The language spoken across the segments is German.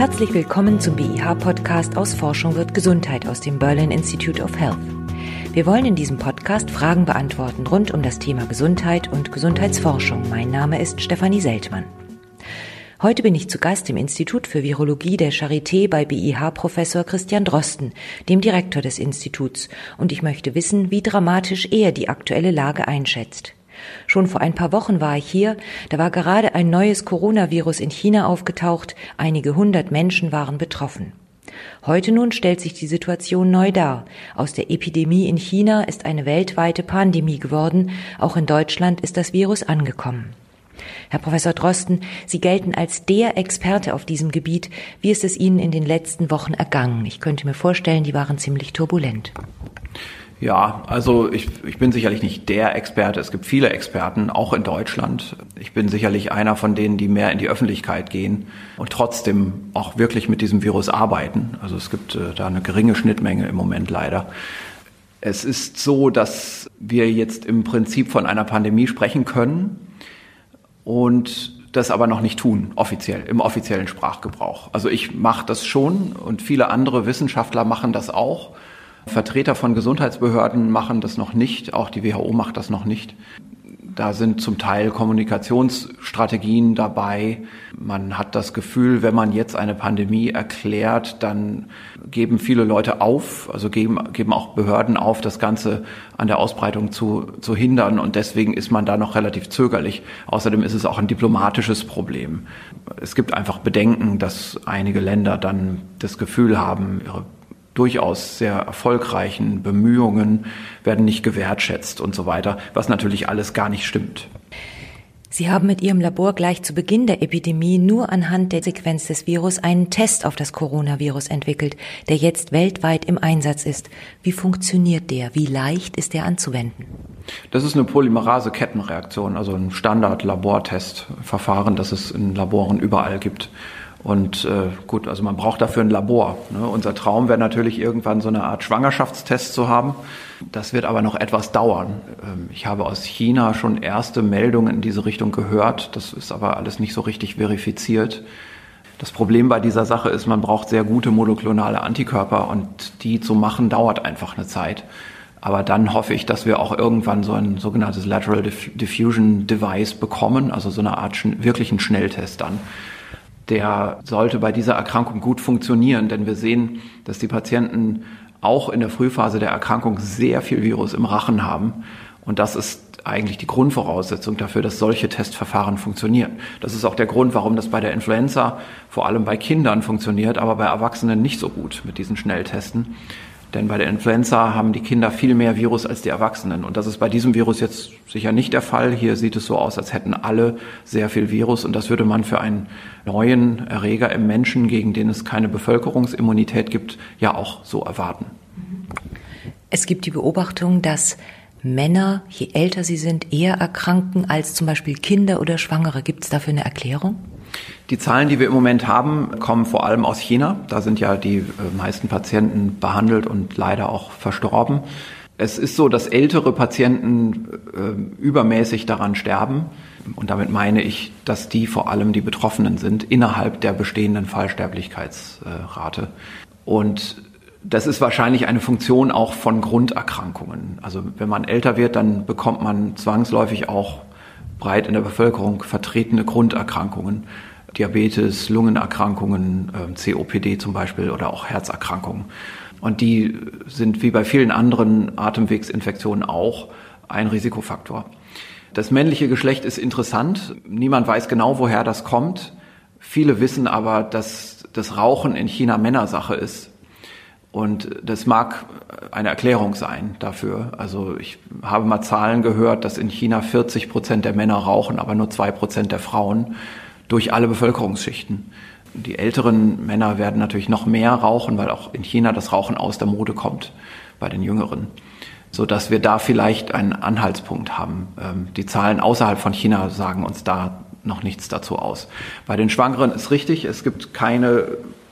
Herzlich willkommen zum BIH-Podcast aus Forschung wird Gesundheit aus dem Berlin Institute of Health. Wir wollen in diesem Podcast Fragen beantworten rund um das Thema Gesundheit und Gesundheitsforschung. Mein Name ist Stefanie Seltmann. Heute bin ich zu Gast im Institut für Virologie der Charité bei BIH Professor Christian Drosten, dem Direktor des Instituts, und ich möchte wissen, wie dramatisch er die aktuelle Lage einschätzt. Schon vor ein paar Wochen war ich hier, da war gerade ein neues Coronavirus in China aufgetaucht, einige hundert Menschen waren betroffen. Heute nun stellt sich die Situation neu dar. Aus der Epidemie in China ist eine weltweite Pandemie geworden, auch in Deutschland ist das Virus angekommen. Herr Professor Drosten, Sie gelten als der Experte auf diesem Gebiet. Wie ist es Ihnen in den letzten Wochen ergangen? Ich könnte mir vorstellen, die waren ziemlich turbulent. Ja, also ich, ich bin sicherlich nicht der Experte. Es gibt viele Experten, auch in Deutschland. Ich bin sicherlich einer von denen, die mehr in die Öffentlichkeit gehen und trotzdem auch wirklich mit diesem Virus arbeiten. Also es gibt äh, da eine geringe Schnittmenge im Moment leider. Es ist so, dass wir jetzt im Prinzip von einer Pandemie sprechen können und das aber noch nicht tun, offiziell, im offiziellen Sprachgebrauch. Also ich mache das schon und viele andere Wissenschaftler machen das auch. Vertreter von Gesundheitsbehörden machen das noch nicht, auch die WHO macht das noch nicht. Da sind zum Teil Kommunikationsstrategien dabei. Man hat das Gefühl, wenn man jetzt eine Pandemie erklärt, dann geben viele Leute auf, also geben, geben auch Behörden auf, das Ganze an der Ausbreitung zu, zu hindern. Und deswegen ist man da noch relativ zögerlich. Außerdem ist es auch ein diplomatisches Problem. Es gibt einfach Bedenken, dass einige Länder dann das Gefühl haben, ihre durchaus sehr erfolgreichen Bemühungen werden nicht gewertschätzt und so weiter, was natürlich alles gar nicht stimmt. Sie haben mit Ihrem Labor gleich zu Beginn der Epidemie nur anhand der Sequenz des Virus einen Test auf das Coronavirus entwickelt, der jetzt weltweit im Einsatz ist. Wie funktioniert der? Wie leicht ist der anzuwenden? Das ist eine Polymerase-Kettenreaktion, also ein Standard-Labortestverfahren, das es in Laboren überall gibt. Und äh, gut, also man braucht dafür ein Labor. Ne? Unser Traum wäre natürlich irgendwann so eine Art Schwangerschaftstest zu haben. Das wird aber noch etwas dauern. Ähm, ich habe aus China schon erste Meldungen in diese Richtung gehört. Das ist aber alles nicht so richtig verifiziert. Das Problem bei dieser Sache ist, man braucht sehr gute monoklonale Antikörper und die zu machen dauert einfach eine Zeit. Aber dann hoffe ich, dass wir auch irgendwann so ein sogenanntes Lateral Diffusion Device bekommen, also so eine Art wirklichen Schnelltest dann der sollte bei dieser Erkrankung gut funktionieren, denn wir sehen, dass die Patienten auch in der Frühphase der Erkrankung sehr viel Virus im Rachen haben. Und das ist eigentlich die Grundvoraussetzung dafür, dass solche Testverfahren funktionieren. Das ist auch der Grund, warum das bei der Influenza vor allem bei Kindern funktioniert, aber bei Erwachsenen nicht so gut mit diesen Schnelltesten. Denn bei der Influenza haben die Kinder viel mehr Virus als die Erwachsenen. Und das ist bei diesem Virus jetzt sicher nicht der Fall. Hier sieht es so aus, als hätten alle sehr viel Virus. Und das würde man für einen neuen Erreger im Menschen, gegen den es keine Bevölkerungsimmunität gibt, ja auch so erwarten. Es gibt die Beobachtung, dass Männer, je älter sie sind, eher erkranken als zum Beispiel Kinder oder Schwangere. Gibt es dafür eine Erklärung? Die Zahlen, die wir im Moment haben, kommen vor allem aus China. Da sind ja die äh, meisten Patienten behandelt und leider auch verstorben. Es ist so, dass ältere Patienten äh, übermäßig daran sterben. Und damit meine ich, dass die vor allem die Betroffenen sind innerhalb der bestehenden Fallsterblichkeitsrate. Und das ist wahrscheinlich eine Funktion auch von Grunderkrankungen. Also wenn man älter wird, dann bekommt man zwangsläufig auch breit in der Bevölkerung vertretene Grunderkrankungen. Diabetes, Lungenerkrankungen, ähm, COPD zum Beispiel oder auch Herzerkrankungen. Und die sind wie bei vielen anderen Atemwegsinfektionen auch ein Risikofaktor. Das männliche Geschlecht ist interessant. Niemand weiß genau, woher das kommt. Viele wissen aber, dass das Rauchen in China Männersache ist. Und das mag eine Erklärung sein dafür. Also ich habe mal Zahlen gehört, dass in China 40 Prozent der Männer rauchen, aber nur zwei Prozent der Frauen durch alle Bevölkerungsschichten. Die älteren Männer werden natürlich noch mehr rauchen, weil auch in China das Rauchen aus der Mode kommt bei den Jüngeren, so dass wir da vielleicht einen Anhaltspunkt haben. Ähm, die Zahlen außerhalb von China sagen uns da noch nichts dazu aus. Bei den Schwangeren ist richtig, es gibt keine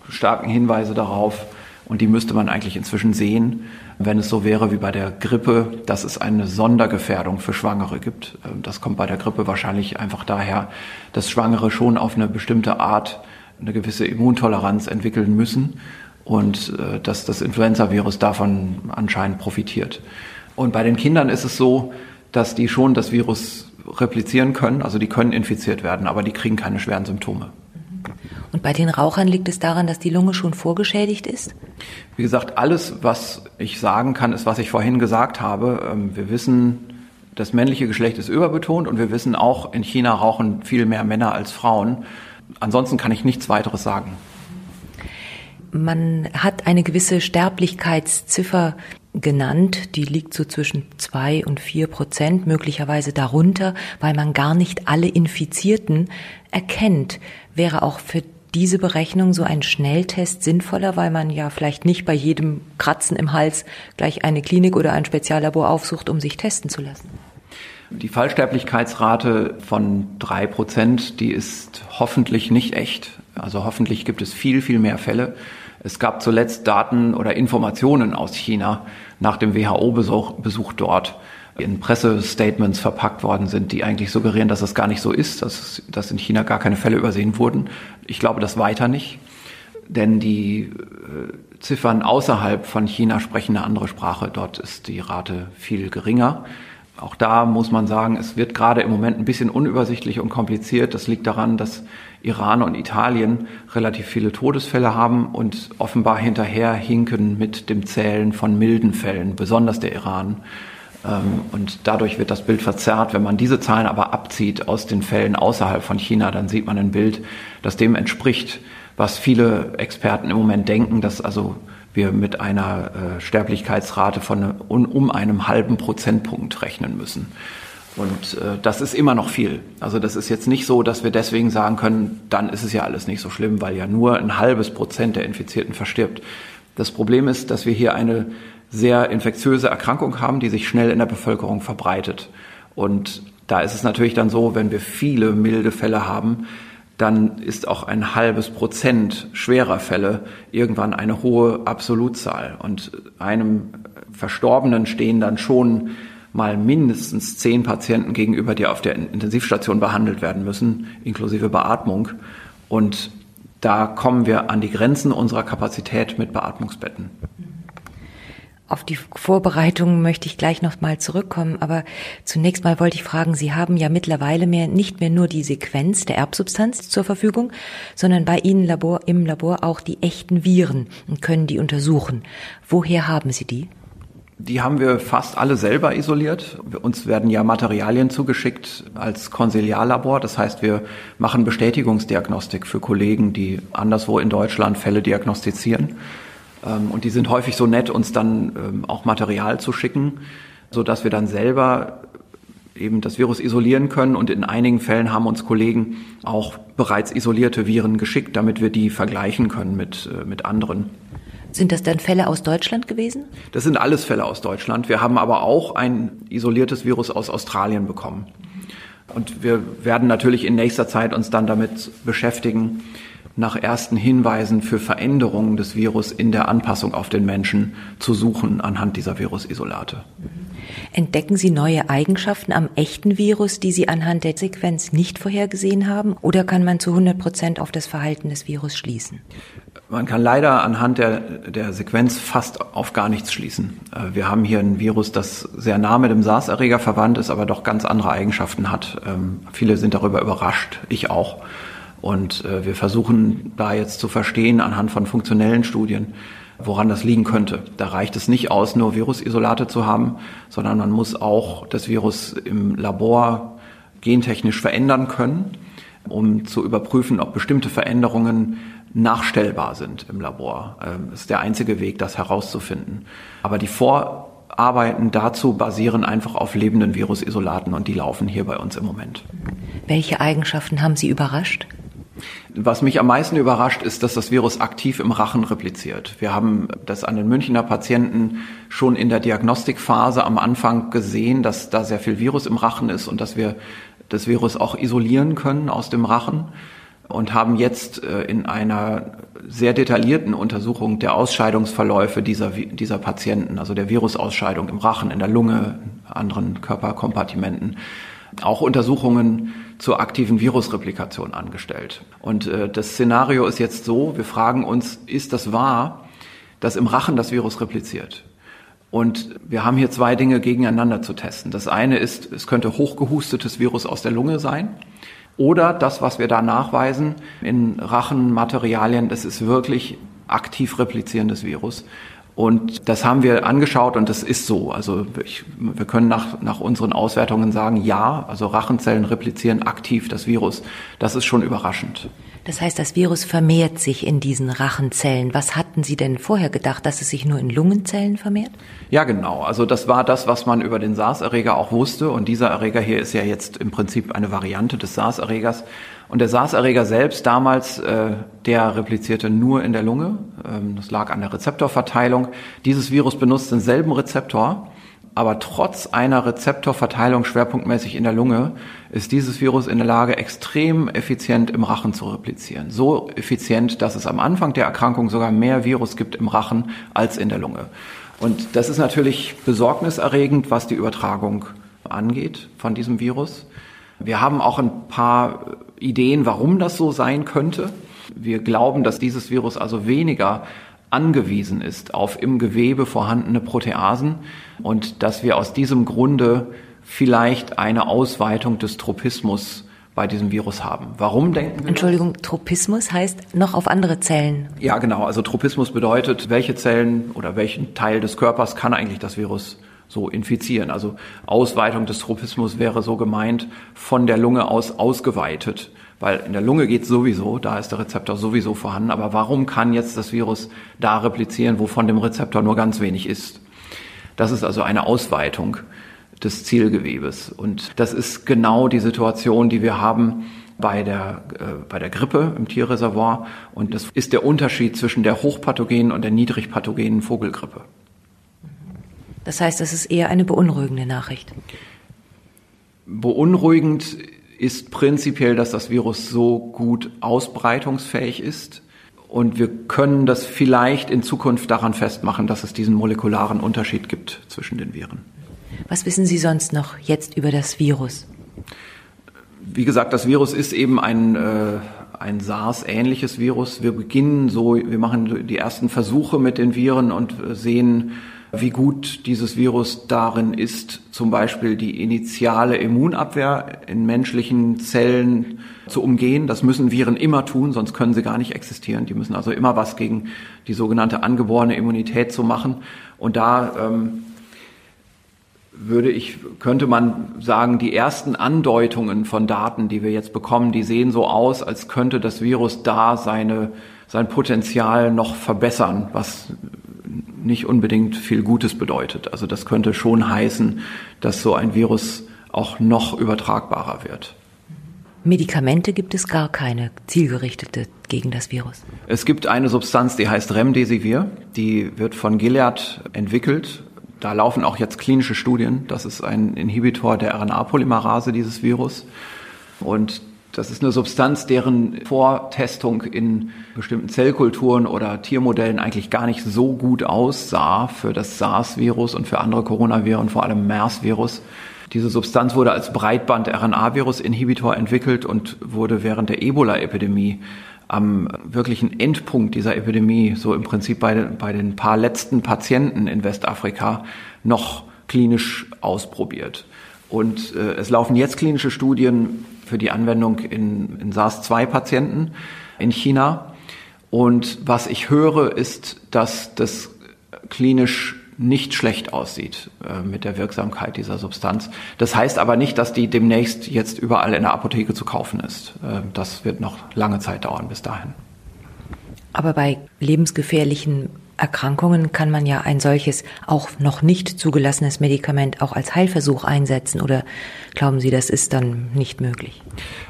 starken Hinweise darauf, und die müsste man eigentlich inzwischen sehen, wenn es so wäre wie bei der Grippe, dass es eine Sondergefährdung für Schwangere gibt. Ähm, das kommt bei der Grippe wahrscheinlich einfach daher, dass Schwangere schon auf eine bestimmte Art eine gewisse Immuntoleranz entwickeln müssen und äh, dass das Influenza-Virus davon anscheinend profitiert. Und bei den Kindern ist es so, dass die schon das Virus replizieren können, also die können infiziert werden, aber die kriegen keine schweren Symptome. Und bei den Rauchern liegt es daran, dass die Lunge schon vorgeschädigt ist? Wie gesagt, alles, was ich sagen kann, ist, was ich vorhin gesagt habe. Ähm, wir wissen, das männliche Geschlecht ist überbetont und wir wissen auch, in China rauchen viel mehr Männer als Frauen. Ansonsten kann ich nichts weiteres sagen. Man hat eine gewisse Sterblichkeitsziffer genannt, die liegt so zwischen zwei und vier Prozent, möglicherweise darunter, weil man gar nicht alle Infizierten erkennt. Wäre auch für diese Berechnung so ein Schnelltest sinnvoller, weil man ja vielleicht nicht bei jedem Kratzen im Hals gleich eine Klinik oder ein Speziallabor aufsucht, um sich testen zu lassen? Die Fallsterblichkeitsrate von drei Prozent, die ist hoffentlich nicht echt. Also hoffentlich gibt es viel, viel mehr Fälle. Es gab zuletzt Daten oder Informationen aus China nach dem WHO-Besuch Besuch dort in Pressestatements verpackt worden sind, die eigentlich suggerieren, dass es gar nicht so ist, dass, dass in China gar keine Fälle übersehen wurden. Ich glaube das weiter nicht, denn die äh, Ziffern außerhalb von China sprechen eine andere Sprache. Dort ist die Rate viel geringer. Auch da muss man sagen, es wird gerade im Moment ein bisschen unübersichtlich und kompliziert. Das liegt daran, dass Iran und Italien relativ viele Todesfälle haben und offenbar hinterher hinken mit dem Zählen von milden Fällen, besonders der Iran. Ähm, und dadurch wird das Bild verzerrt. Wenn man diese Zahlen aber abzieht aus den Fällen außerhalb von China, dann sieht man ein Bild, das dem entspricht, was viele Experten im Moment denken, dass also wir mit einer äh, Sterblichkeitsrate von um, einem halben Prozentpunkt rechnen müssen. Und äh, das ist immer noch viel. Also das ist jetzt nicht so, dass wir deswegen sagen können, dann ist es ja alles nicht so schlimm, weil ja nur ein halbes Prozent der Infizierten verstirbt. Das Problem ist, dass wir hier eine sehr infektiöse Erkrankung haben, die sich schnell in der Bevölkerung verbreitet. Und da ist es natürlich dann so, wenn wir viele milde Fälle haben, dann ist auch ein halbes Prozent schwerer Fälle irgendwann eine hohe Absolutzahl. Und einem Verstorbenen stehen dann schon mal mindestens zehn Patienten gegenüber, die auf der Intensivstation behandelt werden müssen, inklusive Beatmung. Und da kommen wir an die Grenzen unserer Kapazität mit Beatmungsbetten. Auf die Vorbereitungen möchte ich gleich noch mal zurückkommen, aber zunächst mal wollte ich fragen, Sie haben ja mittlerweile mehr, nicht mehr nur die Sequenz der Erbsubstanz zur Verfügung, sondern bei Ihnen Labor, im Labor auch die echten Viren und können die untersuchen. Woher haben Sie die? Die haben wir fast alle selber isoliert. Uns werden ja Materialien zugeschickt als Konsiliarlabor. Das heißt, wir machen Bestätigungsdiagnostik für Kollegen, die anderswo in Deutschland Fälle diagnostizieren. Ähm, und die sind häufig so nett, uns dann ähm, auch Material zu schicken, so dass wir dann selber eben das Virus isolieren können. Und in einigen Fällen haben uns Kollegen auch bereits isolierte Viren geschickt, damit wir die vergleichen können mit, äh, mit anderen. Sind das dann Fälle aus Deutschland gewesen? Das sind alles Fälle aus Deutschland. Wir haben aber auch ein isoliertes Virus aus Australien bekommen. Und wir werden natürlich in nächster Zeit uns dann damit beschäftigen, nach ersten Hinweisen für Veränderungen des Virus in der Anpassung auf den Menschen zu suchen anhand dieser Virusisolate. Entdecken Sie neue Eigenschaften am echten Virus, die Sie anhand der Sequenz nicht vorhergesehen haben? Oder kann man zu 100 Prozent auf das Verhalten des Virus schließen? Man kann leider anhand der, der Sequenz fast auf gar nichts schließen. Äh, wir haben hier ein Virus, das sehr nah mit dem SARS-Erreger verwandt ist, aber doch ganz andere Eigenschaften hat. Ähm, viele sind darüber überrascht, ich auch. Und äh, wir versuchen da jetzt zu verstehen anhand von funktionellen Studien, woran das liegen könnte. Da reicht es nicht aus, nur Virusisolate zu haben, sondern man muss auch das Virus im Labor gentechnisch verändern können, um zu überprüfen, ob bestimmte Veränderungen nachstellbar sind im Labor. Ähm, ist der einzige Weg, das herauszufinden. Aber die Vorarbeiten dazu basieren einfach auf lebenden Virusisolaten und die laufen hier bei uns im Moment. Welche Eigenschaften haben Sie überrascht? Was mich am meisten überrascht, ist, dass das Virus aktiv im Rachen repliziert. Wir haben das an den Münchner Patienten schon in der Diagnostikphase am Anfang gesehen, dass da sehr viel Virus im Rachen ist und dass wir das Virus auch isolieren können aus dem Rachen und haben jetzt äh, in einer sehr detaillierten Untersuchung der Ausscheidungsverläufe dieser, dieser Patienten, also der Virusausscheidung im Rachen, in der Lunge, anderen Körperkompartimenten, auch Untersuchungen zur aktiven Virusreplikation angestellt. Und äh, das Szenario ist jetzt so, wir fragen uns, ist das wahr, dass im Rachen das Virus repliziert? Und wir haben hier zwei Dinge gegeneinander zu testen. Das eine ist, es könnte hochgehustetes Virus aus der Lunge sein. Oder das, was wir da nachweisen in Rachenmaterialien, das ist wirklich aktiv replizierendes Virus. Und das haben wir angeschaut und das ist so. Also ich, wir können nach, nach unseren Auswertungen sagen, ja, also Rachenzellen replizieren aktiv das Virus. Das ist schon überraschend. Das heißt, das Virus vermehrt sich in diesen Rachenzellen. Was hatten Sie denn vorher gedacht, dass es sich nur in Lungenzellen vermehrt? Ja, genau. Also das war das, was man über den SARS-Erreger auch wusste. Und dieser Erreger hier ist ja jetzt im Prinzip eine Variante des SARS-Erregers. Und der SARS-Erreger selbst damals, äh, der replizierte nur in der Lunge. Ähm, das lag an der Rezeptorverteilung. Dieses Virus benutzt denselben Rezeptor, aber trotz einer Rezeptorverteilung schwerpunktmäßig in der Lunge ist dieses Virus in der Lage, extrem effizient im Rachen zu replizieren. So effizient, dass es am Anfang der Erkrankung sogar mehr Virus gibt im Rachen als in der Lunge. Und das ist natürlich besorgniserregend, was die Übertragung angeht von diesem Virus. Wir haben auch ein paar Ideen, warum das so sein könnte. Wir glauben, dass dieses Virus also weniger angewiesen ist auf im Gewebe vorhandene Proteasen und dass wir aus diesem Grunde vielleicht eine Ausweitung des Tropismus bei diesem Virus haben. Warum denken wir? Entschuldigung? Tropismus heißt noch auf andere Zellen. Ja, genau. Also Tropismus bedeutet, welche Zellen oder welchen Teil des Körpers kann eigentlich das Virus so infizieren. Also Ausweitung des Tropismus wäre so gemeint, von der Lunge aus ausgeweitet. Weil in der Lunge geht sowieso, da ist der Rezeptor sowieso vorhanden. Aber warum kann jetzt das Virus da replizieren, wo von dem Rezeptor nur ganz wenig ist? Das ist also eine Ausweitung des Zielgewebes. Und das ist genau die Situation, die wir haben bei der, äh, bei der Grippe im Tierreservoir. Und das ist der Unterschied zwischen der hochpathogenen und der niedrigpathogenen Vogelgrippe. Das heißt, es ist eher eine beunruhigende Nachricht. Beunruhigend ist prinzipiell, dass das Virus so gut ausbreitungsfähig ist. Und wir können das vielleicht in Zukunft daran festmachen, dass es diesen molekularen Unterschied gibt zwischen den Viren. Was wissen Sie sonst noch jetzt über das Virus? Wie gesagt, das Virus ist eben ein, äh, ein SARS-ähnliches Virus. Wir beginnen so, wir machen die ersten Versuche mit den Viren und sehen, wie gut dieses Virus darin ist, zum Beispiel die initiale Immunabwehr in menschlichen Zellen zu umgehen. Das müssen Viren immer tun, sonst können sie gar nicht existieren. Die müssen also immer was gegen die sogenannte angeborene Immunität zu machen. Und da ähm, würde ich, könnte man sagen, die ersten Andeutungen von Daten, die wir jetzt bekommen, die sehen so aus, als könnte das Virus da seine, sein Potenzial noch verbessern, was nicht unbedingt viel Gutes bedeutet. Also das könnte schon heißen, dass so ein Virus auch noch übertragbarer wird. Medikamente gibt es gar keine zielgerichtete gegen das Virus. Es gibt eine Substanz, die heißt Remdesivir. Die wird von Gilead entwickelt. Da laufen auch jetzt klinische Studien. Das ist ein Inhibitor der RNA-Polymerase dieses Virus. Und das ist eine Substanz, deren Vortestung in bestimmten Zellkulturen oder Tiermodellen eigentlich gar nicht so gut aussah für das SARS-Virus und für andere Coronaviren, vor allem MERS-Virus. Diese Substanz wurde als Breitband-RNA-Virus-Inhibitor entwickelt und wurde während der Ebola-Epidemie am wirklichen Endpunkt dieser Epidemie, so im Prinzip bei, bei den paar letzten Patienten in Westafrika, noch klinisch ausprobiert. Und äh, es laufen jetzt klinische Studien für die Anwendung in, in SARS-2-Patienten in China. Und was ich höre, ist, dass das klinisch nicht schlecht aussieht äh, mit der Wirksamkeit dieser Substanz. Das heißt aber nicht, dass die demnächst jetzt überall in der Apotheke zu kaufen ist. Äh, das wird noch lange Zeit dauern bis dahin. Aber bei lebensgefährlichen Erkrankungen kann man ja ein solches auch noch nicht zugelassenes Medikament auch als Heilversuch einsetzen oder glauben Sie, das ist dann nicht möglich?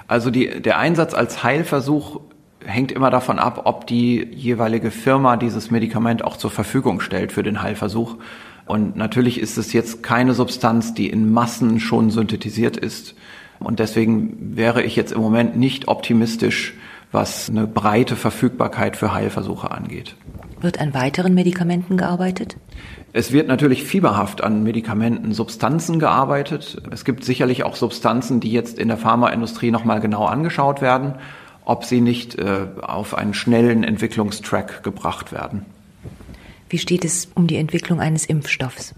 Also die, der Einsatz als Heilversuch hängt immer davon ab, ob die jeweilige Firma dieses Medikament auch zur Verfügung stellt für den Heilversuch. Und natürlich ist es jetzt keine Substanz, die in Massen schon synthetisiert ist. Und deswegen wäre ich jetzt im Moment nicht optimistisch, was eine breite Verfügbarkeit für Heilversuche angeht. Wird an weiteren Medikamenten gearbeitet? Es wird natürlich fieberhaft an Medikamenten, Substanzen gearbeitet. Es gibt sicherlich auch Substanzen, die jetzt in der Pharmaindustrie nochmal genau angeschaut werden, ob sie nicht äh, auf einen schnellen Entwicklungstrack gebracht werden. Wie steht es um die Entwicklung eines Impfstoffs?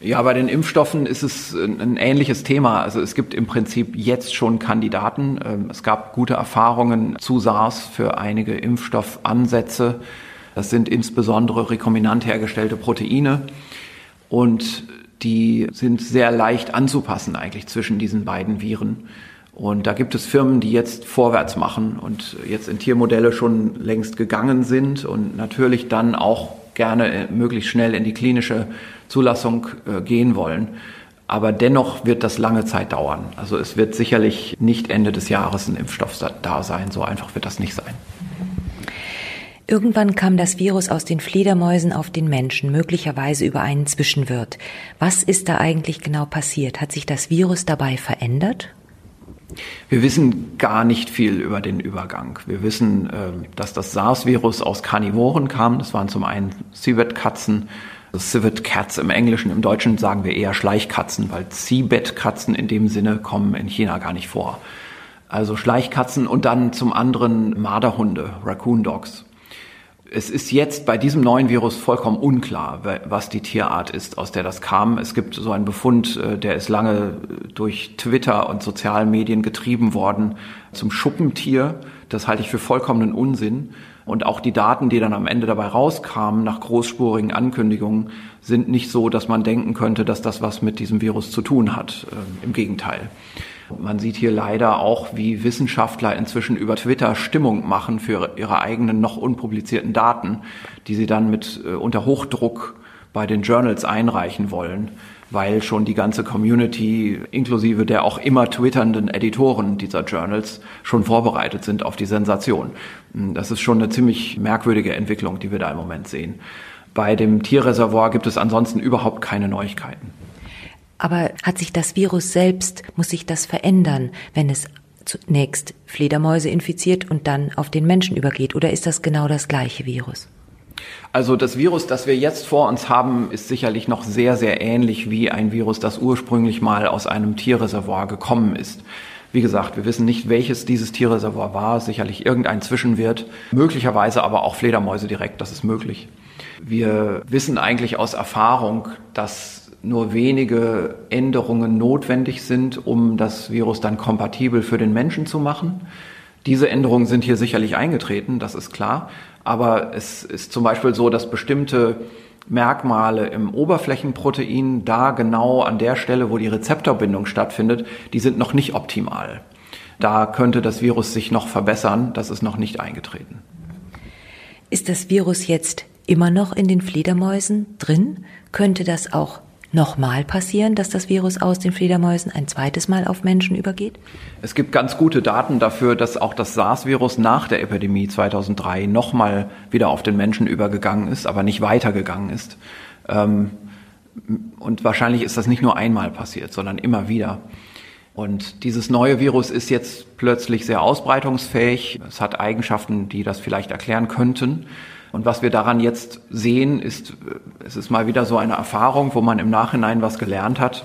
Ja, bei den Impfstoffen ist es ein ähnliches Thema. Also es gibt im Prinzip jetzt schon Kandidaten. Ähm, es gab gute Erfahrungen zu SARS für einige Impfstoffansätze. Das sind insbesondere rekombinant hergestellte Proteine und die sind sehr leicht anzupassen eigentlich zwischen diesen beiden Viren. Und da gibt es Firmen, die jetzt vorwärts machen und jetzt in Tiermodelle schon längst gegangen sind und natürlich dann auch gerne äh, möglichst schnell in die klinische Zulassung äh, gehen wollen. Aber dennoch wird das lange Zeit dauern. Also es wird sicherlich nicht Ende des Jahres ein Impfstoff da sein. So einfach wird das nicht sein. Irgendwann kam das Virus aus den Fledermäusen auf den Menschen, möglicherweise über einen Zwischenwirt. Was ist da eigentlich genau passiert? Hat sich das Virus dabei verändert? Wir wissen gar nicht viel über den Übergang. Wir wissen, ähm, dass das SARS-Virus aus Karnivoren kam. Das waren zum einen Civet-Katzen, Civet Cats im Englischen. Im Deutschen sagen wir eher Schleichkatzen, weil Cibet-Katzen in dem Sinne kommen in China gar nicht vor. Also Schleichkatzen und dann zum anderen Marderhunde, Raccoon Dogs. Es ist jetzt bei diesem neuen Virus vollkommen unklar, was die Tierart ist, aus der das kam. Es gibt so einen Befund, äh, der ist lange durch Twitter und sozialen Medien getrieben worden zum Schuppentier. Das halte ich für vollkommenen Unsinn. Und auch die Daten, die dann am Ende dabei rauskamen, nach großspurigen Ankündigungen, sind nicht so, dass man denken könnte, dass das was mit diesem Virus zu tun hat. Äh, Im Gegenteil. Man sieht hier leider auch, wie Wissenschaftler inzwischen über Twitter Stimmung machen für ihre eigenen noch unpublizierten Daten, die sie dann mit äh, unter Hochdruck bei den Journals einreichen wollen, weil schon die ganze Community inklusive der auch immer twitternden Editoren dieser Journals schon vorbereitet sind auf die Sensation. Hm, das ist schon eine ziemlich merkwürdige Entwicklung, die wir da im Moment sehen. Bei dem Tierreservoir gibt es ansonsten überhaupt keine Neuigkeiten. Aber hat sich das Virus selbst, muss sich das verändern, wenn es zunächst Fledermäuse infiziert und dann auf den Menschen übergeht? Oder ist das genau das gleiche Virus? Also das Virus, das wir jetzt vor uns haben, ist sicherlich noch sehr, sehr ähnlich wie ein Virus, das ursprünglich mal aus einem Tierreservoir gekommen ist. Wie gesagt, wir wissen nicht, welches dieses Tierreservoir war, sicherlich irgendein Zwischenwirt, möglicherweise aber auch Fledermäuse direkt, das ist möglich. Wir wissen eigentlich aus Erfahrung, dass nur wenige Änderungen notwendig sind, um das Virus dann kompatibel für den Menschen zu machen. Diese Änderungen sind hier sicherlich eingetreten, das ist klar. Aber es ist zum Beispiel so, dass bestimmte Merkmale im Oberflächenprotein da genau an der Stelle, wo die Rezeptorbindung stattfindet, die sind noch nicht optimal. Da könnte das Virus sich noch verbessern, das ist noch nicht eingetreten. Ist das Virus jetzt immer noch in den Fledermäusen drin? Könnte das auch nochmal passieren, dass das Virus aus den Fledermäusen ein zweites Mal auf Menschen übergeht? Es gibt ganz gute Daten dafür, dass auch das SARS-Virus nach der Epidemie 2003 nochmal wieder auf den Menschen übergegangen ist, aber nicht weitergegangen ist. Ähm, und wahrscheinlich ist das nicht nur einmal passiert, sondern immer wieder. Und dieses neue Virus ist jetzt plötzlich sehr ausbreitungsfähig. Es hat Eigenschaften, die das vielleicht erklären könnten. Und was wir daran jetzt sehen, ist, es ist mal wieder so eine Erfahrung, wo man im Nachhinein was gelernt hat.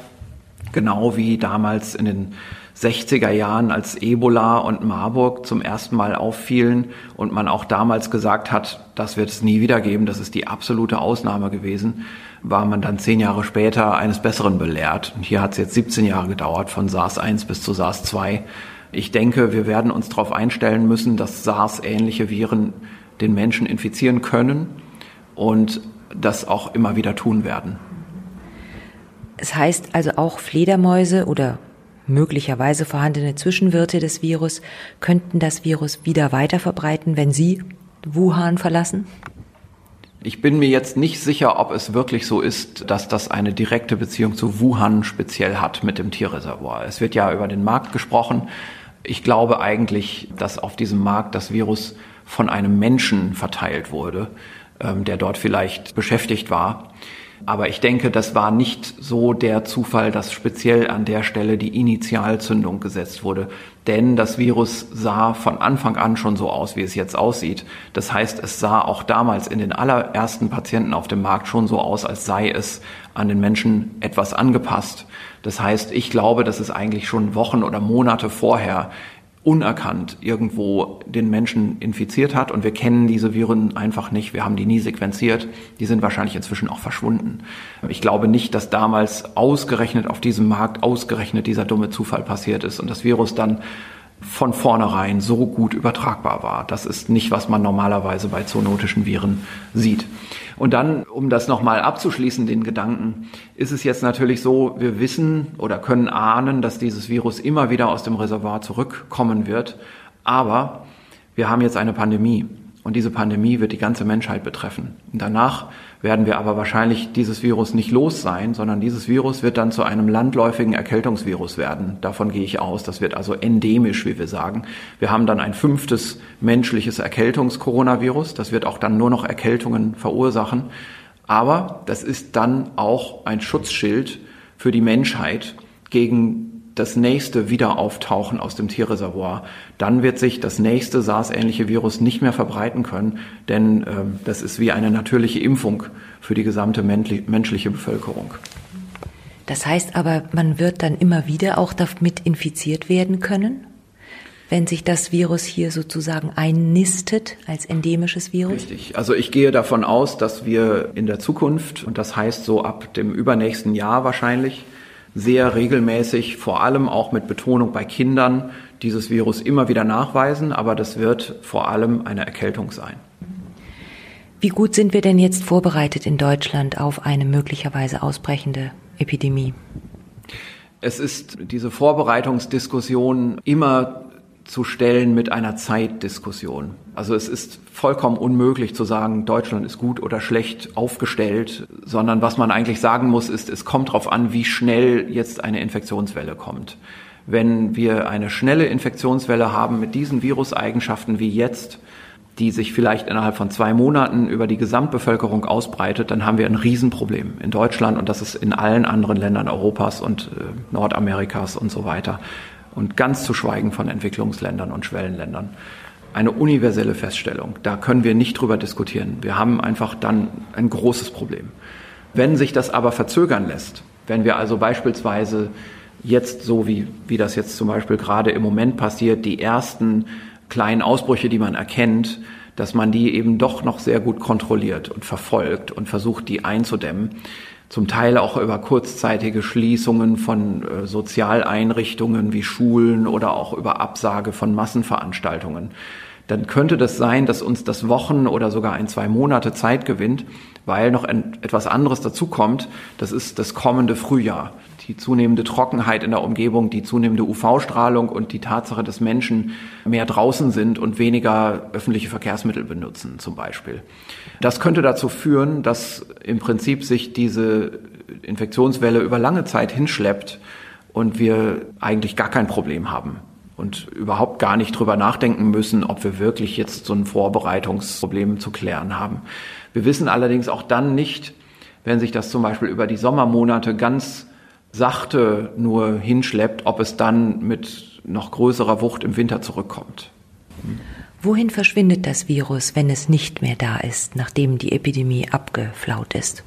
Genau wie damals in den 60er Jahren, als Ebola und Marburg zum ersten Mal auffielen und man auch damals gesagt hat, das wird es nie wieder geben, das ist die absolute Ausnahme gewesen, war man dann zehn Jahre später eines Besseren belehrt. Und hier hat es jetzt 17 Jahre gedauert, von SARS-1 bis zu SARS-2. Ich denke, wir werden uns darauf einstellen müssen, dass SARS-ähnliche Viren den Menschen infizieren können und das auch immer wieder tun werden. Es heißt also auch Fledermäuse oder möglicherweise vorhandene Zwischenwirte des Virus könnten das Virus wieder weiter verbreiten, wenn sie Wuhan verlassen? Ich bin mir jetzt nicht sicher, ob es wirklich so ist, dass das eine direkte Beziehung zu Wuhan speziell hat mit dem Tierreservoir. Es wird ja über den Markt gesprochen. Ich glaube eigentlich, dass auf diesem Markt das Virus von einem Menschen verteilt wurde, ähm, der dort vielleicht beschäftigt war. Aber ich denke, das war nicht so der Zufall, dass speziell an der Stelle die Initialzündung gesetzt wurde. Denn das Virus sah von Anfang an schon so aus, wie es jetzt aussieht. Das heißt, es sah auch damals in den allerersten Patienten auf dem Markt schon so aus, als sei es an den Menschen etwas angepasst. Das heißt, ich glaube, dass es eigentlich schon Wochen oder Monate vorher unerkannt irgendwo den Menschen infiziert hat und wir kennen diese Viren einfach nicht. Wir haben die nie sequenziert. Die sind wahrscheinlich inzwischen auch verschwunden. Ich glaube nicht, dass damals ausgerechnet auf diesem Markt ausgerechnet dieser dumme Zufall passiert ist und das Virus dann von vornherein so gut übertragbar war. Das ist nicht, was man normalerweise bei zoonotischen Viren sieht. Und dann, um das nochmal abzuschließen, den Gedanken, ist es jetzt natürlich so, wir wissen oder können ahnen, dass dieses Virus immer wieder aus dem Reservoir zurückkommen wird. Aber wir haben jetzt eine Pandemie. Und diese Pandemie wird die ganze Menschheit betreffen. Und danach werden wir aber wahrscheinlich dieses Virus nicht los sein, sondern dieses Virus wird dann zu einem landläufigen Erkältungsvirus werden. Davon gehe ich aus. Das wird also endemisch, wie wir sagen. Wir haben dann ein fünftes menschliches Erkältungskoronavirus. Das wird auch dann nur noch Erkältungen verursachen. Aber das ist dann auch ein Schutzschild für die Menschheit gegen das nächste Wiederauftauchen aus dem Tierreservoir, dann wird sich das nächste SARS-ähnliche Virus nicht mehr verbreiten können, denn äh, das ist wie eine natürliche Impfung für die gesamte menschliche Bevölkerung. Das heißt aber, man wird dann immer wieder auch damit infiziert werden können? wenn sich das Virus hier sozusagen einnistet als endemisches Virus? Richtig. Also ich gehe davon aus, dass wir in der Zukunft, und das heißt so ab dem übernächsten Jahr wahrscheinlich, sehr regelmäßig, vor allem auch mit Betonung bei Kindern, dieses Virus immer wieder nachweisen, aber das wird vor allem eine Erkältung sein. Wie gut sind wir denn jetzt vorbereitet in Deutschland auf eine möglicherweise ausbrechende Epidemie? Es ist diese Vorbereitungsdiskussion immer zu stellen mit einer Zeitdiskussion. Also es ist vollkommen unmöglich zu sagen, Deutschland ist gut oder schlecht aufgestellt, sondern was man eigentlich sagen muss, ist, es kommt darauf an, wie schnell jetzt eine Infektionswelle kommt. Wenn wir eine schnelle Infektionswelle haben mit diesen Viruseigenschaften wie jetzt, die sich vielleicht innerhalb von zwei Monaten über die Gesamtbevölkerung ausbreitet, dann haben wir ein Riesenproblem in Deutschland und das ist in allen anderen Ländern Europas und äh, Nordamerikas und so weiter und ganz zu schweigen von Entwicklungsländern und Schwellenländern. Eine universelle Feststellung. Da können wir nicht drüber diskutieren. Wir haben einfach dann ein großes Problem. Wenn sich das aber verzögern lässt, wenn wir also beispielsweise jetzt so wie, wie das jetzt zum Beispiel gerade im Moment passiert, die ersten kleinen Ausbrüche, die man erkennt, dass man die eben doch noch sehr gut kontrolliert und verfolgt und versucht, die einzudämmen, zum Teil auch über kurzzeitige Schließungen von äh, Sozialeinrichtungen wie Schulen oder auch über Absage von Massenveranstaltungen. Dann könnte das sein, dass uns das Wochen oder sogar ein, zwei Monate Zeit gewinnt, weil noch etwas anderes dazukommt. Das ist das kommende Frühjahr. Die zunehmende Trockenheit in der Umgebung, die zunehmende UV-Strahlung und die Tatsache, dass Menschen mehr draußen sind und weniger öffentliche Verkehrsmittel benutzen zum Beispiel. Das könnte dazu führen, dass im Prinzip sich diese Infektionswelle über lange Zeit hinschleppt und wir eigentlich gar kein Problem haben und überhaupt gar nicht drüber nachdenken müssen, ob wir wirklich jetzt so ein Vorbereitungsproblem zu klären haben. Wir wissen allerdings auch dann nicht, wenn sich das zum Beispiel über die Sommermonate ganz sachte nur hinschleppt, ob es dann mit noch größerer Wucht im Winter zurückkommt. Wohin verschwindet das Virus, wenn es nicht mehr da ist, nachdem die Epidemie abgeflaut ist?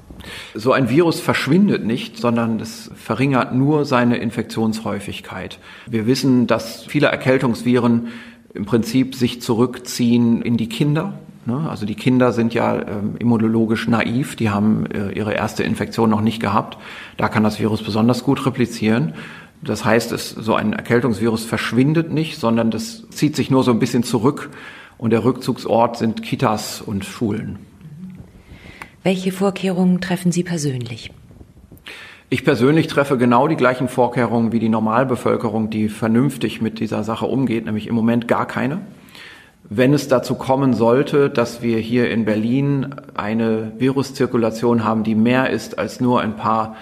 So ein Virus verschwindet nicht, sondern es verringert nur seine Infektionshäufigkeit. Wir wissen, dass viele Erkältungsviren im Prinzip sich zurückziehen in die Kinder. Ne? Also die Kinder sind ja ähm, immunologisch naiv, die haben äh, ihre erste Infektion noch nicht gehabt. Da kann das Virus besonders gut replizieren. Das heißt, es, so ein Erkältungsvirus verschwindet nicht, sondern das zieht sich nur so ein bisschen zurück und der Rückzugsort sind Kitas und Schulen. Welche Vorkehrungen treffen Sie persönlich? Ich persönlich treffe genau die gleichen Vorkehrungen wie die Normalbevölkerung, die vernünftig mit dieser Sache umgeht, nämlich im Moment gar keine. Wenn es dazu kommen sollte, dass wir hier in Berlin eine Viruszirkulation haben, die mehr ist als nur ein paar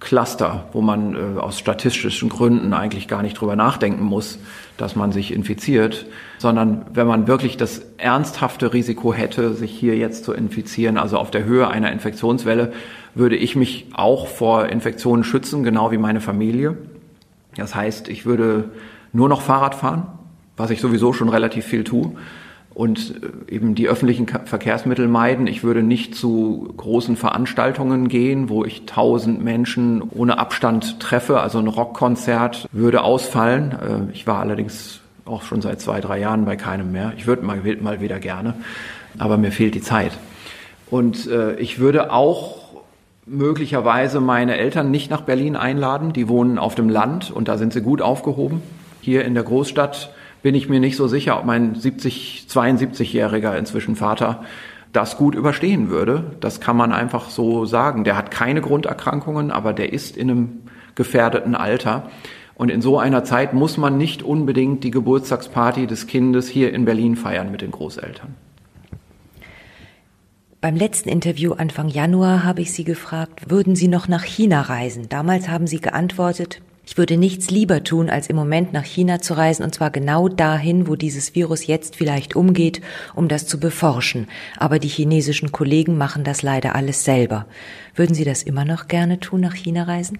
Cluster, wo man äh, aus statistischen Gründen eigentlich gar nicht drüber nachdenken muss, dass man sich infiziert, sondern wenn man wirklich das ernsthafte Risiko hätte, sich hier jetzt zu infizieren, also auf der Höhe einer Infektionswelle, würde ich mich auch vor Infektionen schützen, genau wie meine Familie. Das heißt, ich würde nur noch Fahrrad fahren, was ich sowieso schon relativ viel tue und äh, eben die öffentlichen Verkehrsmittel meiden. Ich würde nicht zu großen Veranstaltungen gehen, wo ich tausend Menschen ohne Abstand treffe. Also ein Rockkonzert würde ausfallen. Äh, ich war allerdings auch schon seit zwei, drei Jahren bei keinem mehr. Ich würde mal, mal wieder gerne, aber mir fehlt die Zeit. Und äh, ich würde auch möglicherweise meine Eltern nicht nach Berlin einladen. Die wohnen auf dem Land und da sind sie gut aufgehoben. Hier in der Großstadt bin ich mir nicht so sicher, ob mein 70, 72-jähriger inzwischen Vater das gut überstehen würde. Das kann man einfach so sagen. Der hat keine Grunderkrankungen, aber der ist in einem gefährdeten Alter. Und in so einer Zeit muss man nicht unbedingt die Geburtstagsparty des Kindes hier in Berlin feiern mit den Großeltern. Beim letzten Interview Anfang Januar habe ich Sie gefragt, würden Sie noch nach China reisen? Damals haben Sie geantwortet, ich würde nichts lieber tun, als im Moment nach China zu reisen, und zwar genau dahin, wo dieses Virus jetzt vielleicht umgeht, um das zu beforschen. Aber die chinesischen Kollegen machen das leider alles selber. Würden Sie das immer noch gerne tun, nach China reisen?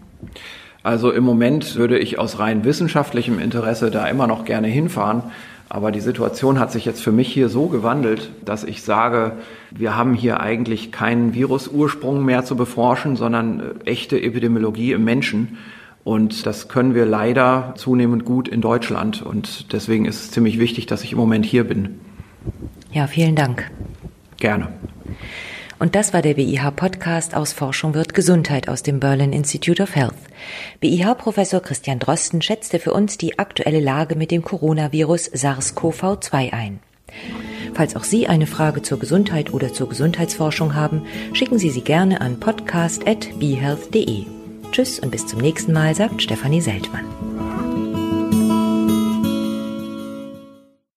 Also im Moment würde ich aus rein wissenschaftlichem Interesse da immer noch gerne hinfahren. Aber die Situation hat sich jetzt für mich hier so gewandelt, dass ich sage, wir haben hier eigentlich keinen Virusursprung mehr zu beforschen, sondern äh, echte Epidemiologie im Menschen. Und das können wir leider zunehmend gut in Deutschland. Und deswegen ist es ziemlich wichtig, dass ich im Moment hier bin. Ja, vielen Dank. Gerne. Und das war der BIH-Podcast aus Forschung wird Gesundheit aus dem Berlin Institute of Health. BIH-Professor Christian Drosten schätzte für uns die aktuelle Lage mit dem Coronavirus SARS-CoV-2 ein. Falls auch Sie eine Frage zur Gesundheit oder zur Gesundheitsforschung haben, schicken Sie sie gerne an podcast.behealth.de. Tschüss und bis zum nächsten Mal, sagt Stefanie Seltmann.